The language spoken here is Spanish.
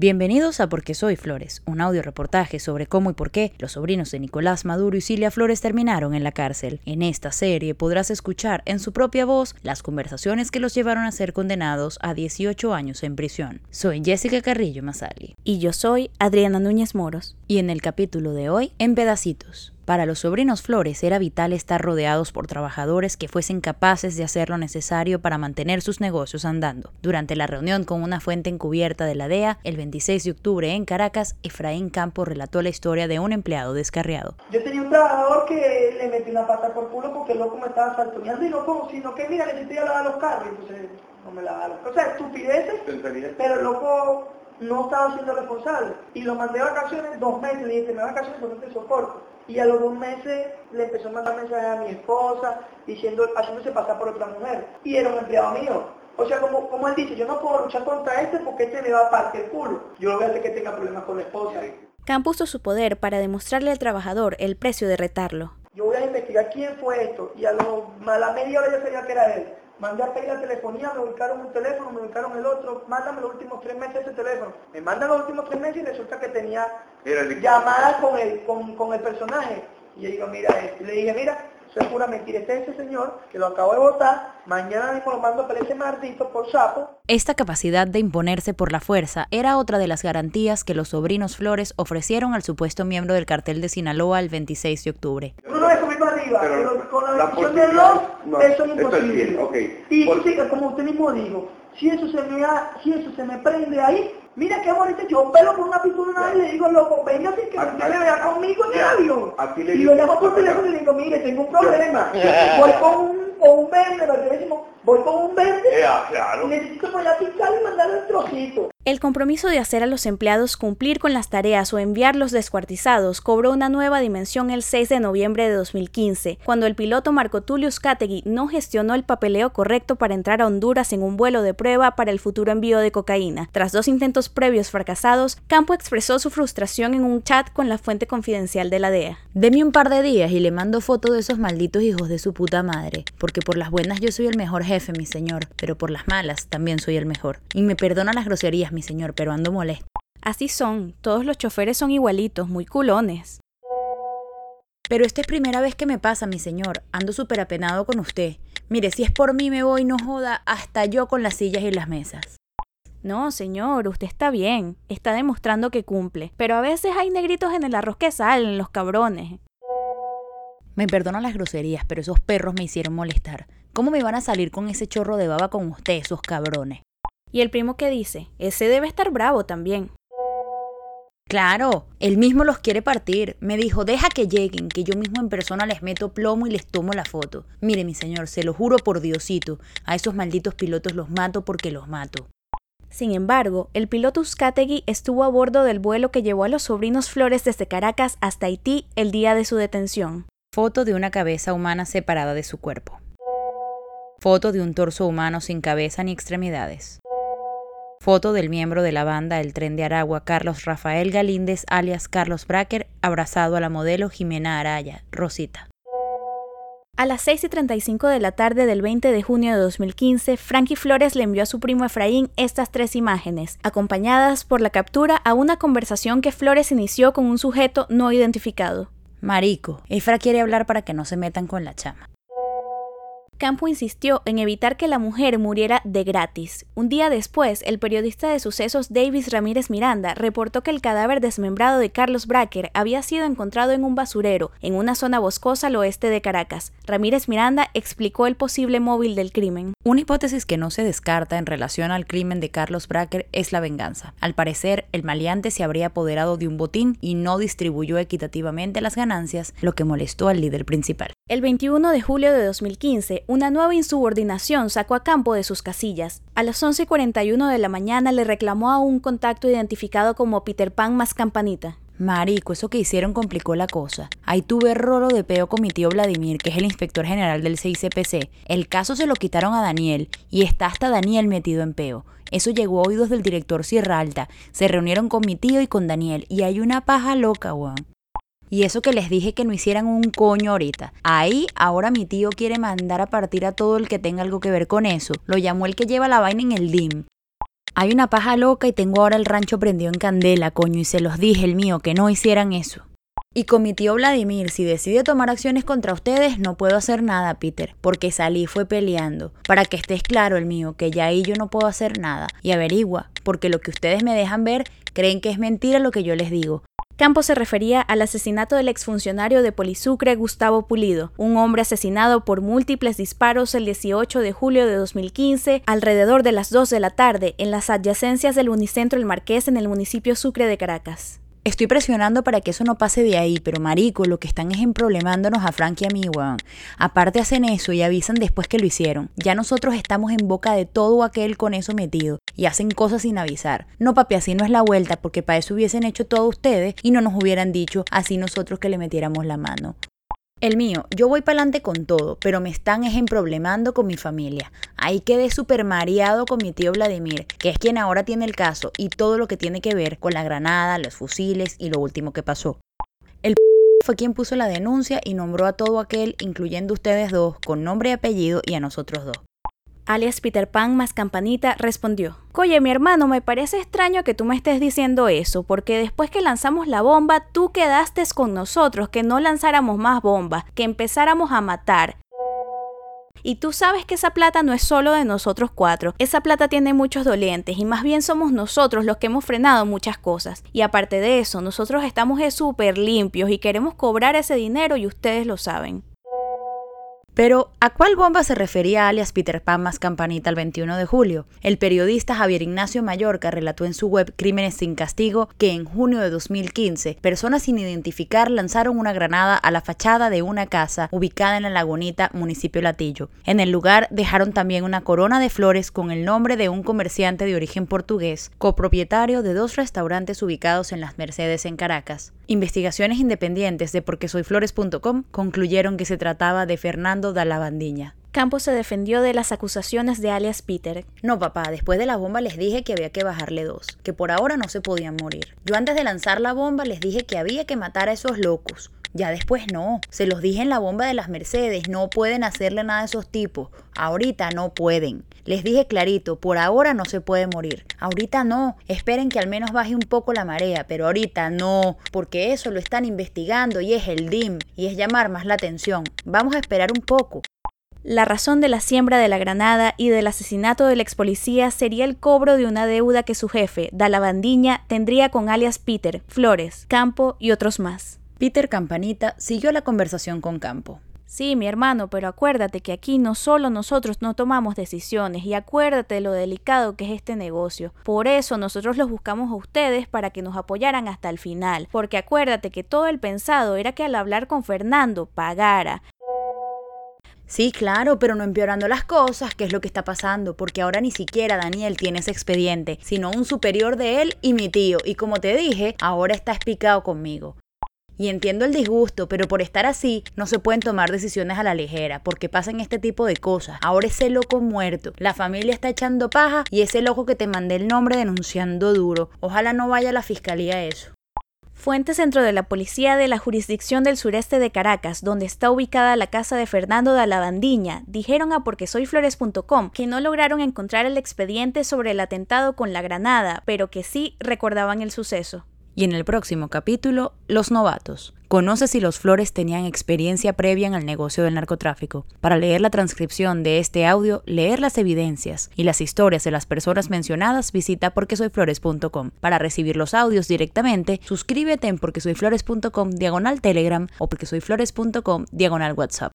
Bienvenidos a Porque Soy Flores, un audio reportaje sobre cómo y por qué los sobrinos de Nicolás Maduro y Cilia Flores terminaron en la cárcel. En esta serie podrás escuchar en su propia voz las conversaciones que los llevaron a ser condenados a 18 años en prisión. Soy Jessica Carrillo Masali. Y yo soy Adriana Núñez Moros. Y en el capítulo de hoy, en pedacitos. Para los sobrinos Flores era vital estar rodeados por trabajadores que fuesen capaces de hacer lo necesario para mantener sus negocios andando. Durante la reunión con una fuente encubierta de la DEA, el 26 de octubre en Caracas, Efraín Campos relató la historia de un empleado descarriado. Yo tenía un trabajador que le metí una pata por culo porque el loco me estaba saltoneando y no como, sino que mira, necesito lavar los carros, entonces no me lavaron. O sea, estupideces, pero el loco no estaba siendo responsable. Y lo mandé a vacaciones dos meses, le dije, me vacaciones porque no te soporto y a los dos meses le empezó a mandar mensajes a mi esposa diciendo, haciéndose pasar por otra mujer y era un empleado mío. O sea, como, como él dice, yo no puedo luchar contra este porque este me va a partir el culo. Yo voy a hacer que tenga problemas con la esposa. Camp usó su poder para demostrarle al trabajador el precio de retarlo. Yo voy a investigar quién fue esto y a, lo, a la media hora ya sabía que era él. Mandé a pedir la telefonía, me ubicaron un teléfono, me ubicaron el otro, mándame los últimos tres meses ese teléfono. Me mandan los últimos tres meses y resulta que tenía llamadas con el, con, con el personaje. Y yo digo, mira, le dije, mira, eso es pura mentira. Este es ese señor que lo acabo de votar, mañana mismo lo mando para ese maldito por sapo. Esta capacidad de imponerse por la fuerza era otra de las garantías que los sobrinos Flores ofrecieron al supuesto miembro del cartel de Sinaloa el 26 de octubre. No arriba, pero, con la, decisión de Dios, eso es imposible. okay. Y por... como usted mismo dijo, si eso se me, si eso se me prende ahí, Mira qué bonito, yo pelo con una pistola y le digo, loco, venga así que usted me vea conmigo en el avión. Y lo llamo por teléfono y le digo, mire, tengo un problema. Voy con un, con un verde, voy con un verde y necesito poner la y mandarle el trocito. El compromiso de hacer a los empleados cumplir con las tareas o enviarlos descuartizados cobró una nueva dimensión el 6 de noviembre de 2015, cuando el piloto Marco Tulio Skategui no gestionó el papeleo correcto para entrar a Honduras en un vuelo de prueba para el futuro envío de cocaína. Tras dos intentos previos fracasados, Campo expresó su frustración en un chat con la fuente confidencial de la DEA. Deme un par de días y le mando foto de esos malditos hijos de su puta madre, porque por las buenas yo soy el mejor jefe, mi señor, pero por las malas también soy el mejor. Y me perdona las groserías, mi señor, pero ando molesto. Así son, todos los choferes son igualitos, muy culones. Pero esta es primera vez que me pasa, mi señor. Ando súper apenado con usted. Mire, si es por mí me voy, no joda, hasta yo con las sillas y las mesas. No, señor, usted está bien. Está demostrando que cumple. Pero a veces hay negritos en el arroz que salen, los cabrones. Me perdonan las groserías, pero esos perros me hicieron molestar. ¿Cómo me van a salir con ese chorro de baba con usted, esos cabrones? Y el primo que dice, ese debe estar bravo también. Claro, él mismo los quiere partir. Me dijo, deja que lleguen, que yo mismo en persona les meto plomo y les tomo la foto. Mire, mi señor, se lo juro por Diosito, a esos malditos pilotos los mato porque los mato. Sin embargo, el piloto Uzcategui estuvo a bordo del vuelo que llevó a los sobrinos Flores desde Caracas hasta Haití el día de su detención. Foto de una cabeza humana separada de su cuerpo. Foto de un torso humano sin cabeza ni extremidades. Foto del miembro de la banda El Tren de Aragua, Carlos Rafael Galíndez, alias Carlos Bracker, abrazado a la modelo Jimena Araya, Rosita. A las 6 y 35 de la tarde del 20 de junio de 2015, Frankie Flores le envió a su primo Efraín estas tres imágenes, acompañadas por la captura a una conversación que Flores inició con un sujeto no identificado. Marico, Efra quiere hablar para que no se metan con la chama. Campo insistió en evitar que la mujer muriera de gratis. Un día después, el periodista de sucesos Davis Ramírez Miranda reportó que el cadáver desmembrado de Carlos Bracker había sido encontrado en un basurero, en una zona boscosa al oeste de Caracas. Ramírez Miranda explicó el posible móvil del crimen. Una hipótesis que no se descarta en relación al crimen de Carlos Bracker es la venganza. Al parecer, el maleante se habría apoderado de un botín y no distribuyó equitativamente las ganancias, lo que molestó al líder principal. El 21 de julio de 2015, una nueva insubordinación sacó a campo de sus casillas. A las 11.41 de la mañana le reclamó a un contacto identificado como Peter Pan más campanita. Marico, eso que hicieron complicó la cosa. Ahí tuve rolo de peo con mi tío Vladimir, que es el inspector general del CICPC. El caso se lo quitaron a Daniel y está hasta Daniel metido en peo. Eso llegó a oídos del director Sierra Alta. Se reunieron con mi tío y con Daniel y hay una paja loca, weón. Y eso que les dije que no hicieran un coño ahorita. Ahí ahora mi tío quiere mandar a partir a todo el que tenga algo que ver con eso. Lo llamó el que lleva la vaina en el DIM. Hay una paja loca y tengo ahora el rancho prendido en candela, coño, y se los dije, el mío, que no hicieran eso. Y con mi tío Vladimir, si decide tomar acciones contra ustedes, no puedo hacer nada, Peter, porque salí fue peleando. Para que estés claro, el mío, que ya ahí yo no puedo hacer nada. Y averigua, porque lo que ustedes me dejan ver, creen que es mentira lo que yo les digo. Campos se refería al asesinato del exfuncionario de Polisucre Gustavo Pulido, un hombre asesinado por múltiples disparos el 18 de julio de 2015 alrededor de las 2 de la tarde en las adyacencias del Unicentro El Marqués en el municipio Sucre de Caracas. Estoy presionando para que eso no pase de ahí, pero marico, lo que están es emproblemándonos a Frank y a mí, weón. Aparte hacen eso y avisan después que lo hicieron. Ya nosotros estamos en boca de todo aquel con eso metido y hacen cosas sin avisar. No, papi, así no es la vuelta, porque para eso hubiesen hecho todo ustedes y no nos hubieran dicho así nosotros que le metiéramos la mano. El mío, yo voy para adelante con todo, pero me están problemando con mi familia. Ahí quedé súper mareado con mi tío Vladimir, que es quien ahora tiene el caso y todo lo que tiene que ver con la granada, los fusiles y lo último que pasó. El fue quien puso la denuncia y nombró a todo aquel, incluyendo ustedes dos, con nombre y apellido y a nosotros dos alias Peter Pan más campanita, respondió, Oye, mi hermano, me parece extraño que tú me estés diciendo eso, porque después que lanzamos la bomba, tú quedaste con nosotros, que no lanzáramos más bombas, que empezáramos a matar. Y tú sabes que esa plata no es solo de nosotros cuatro, esa plata tiene muchos dolientes y más bien somos nosotros los que hemos frenado muchas cosas. Y aparte de eso, nosotros estamos súper limpios y queremos cobrar ese dinero y ustedes lo saben. Pero, ¿a cuál bomba se refería alias Peter Pan más campanita el 21 de julio? El periodista Javier Ignacio Mallorca relató en su web Crímenes sin Castigo que en junio de 2015, personas sin identificar lanzaron una granada a la fachada de una casa ubicada en la Lagunita, municipio Latillo. En el lugar dejaron también una corona de flores con el nombre de un comerciante de origen portugués, copropietario de dos restaurantes ubicados en las Mercedes en Caracas. Investigaciones independientes de porquesoyflores.com concluyeron que se trataba de Fernando da Lavandiña. Campos se defendió de las acusaciones de alias Peter. No, papá, después de la bomba les dije que había que bajarle dos, que por ahora no se podían morir. Yo antes de lanzar la bomba les dije que había que matar a esos locos. Ya después no. Se los dije en la bomba de las Mercedes, no pueden hacerle nada a esos tipos. Ahorita no pueden. Les dije clarito, por ahora no se puede morir. Ahorita no. Esperen que al menos baje un poco la marea, pero ahorita no, porque eso lo están investigando y es el DIM y es llamar más la atención. Vamos a esperar un poco. La razón de la siembra de la granada y del asesinato del ex policía sería el cobro de una deuda que su jefe, Dalabandiña, tendría con alias Peter, Flores, Campo y otros más. Peter Campanita siguió la conversación con Campo. Sí, mi hermano, pero acuérdate que aquí no solo nosotros no tomamos decisiones y acuérdate de lo delicado que es este negocio. Por eso nosotros los buscamos a ustedes para que nos apoyaran hasta el final, porque acuérdate que todo el pensado era que al hablar con Fernando pagara. Sí, claro, pero no empeorando las cosas, que es lo que está pasando, porque ahora ni siquiera Daniel tiene ese expediente, sino un superior de él y mi tío, y como te dije, ahora está explicado conmigo. Y entiendo el disgusto, pero por estar así no se pueden tomar decisiones a la ligera, porque pasan este tipo de cosas. Ahora ese loco muerto, la familia está echando paja y ese loco que te mandé el nombre denunciando duro. Ojalá no vaya la fiscalía eso. Fuentes dentro de la policía de la jurisdicción del sureste de Caracas, donde está ubicada la casa de Fernando de Lavandiña, dijeron a porquesoyflores.com que no lograron encontrar el expediente sobre el atentado con la granada, pero que sí recordaban el suceso. Y en el próximo capítulo, los novatos. Conoce si los Flores tenían experiencia previa en el negocio del narcotráfico. Para leer la transcripción de este audio, leer las evidencias y las historias de las personas mencionadas, visita porquesoyflores.com. Para recibir los audios directamente, suscríbete en porquesoyflores.com diagonal Telegram o porquesoyflores.com diagonal WhatsApp.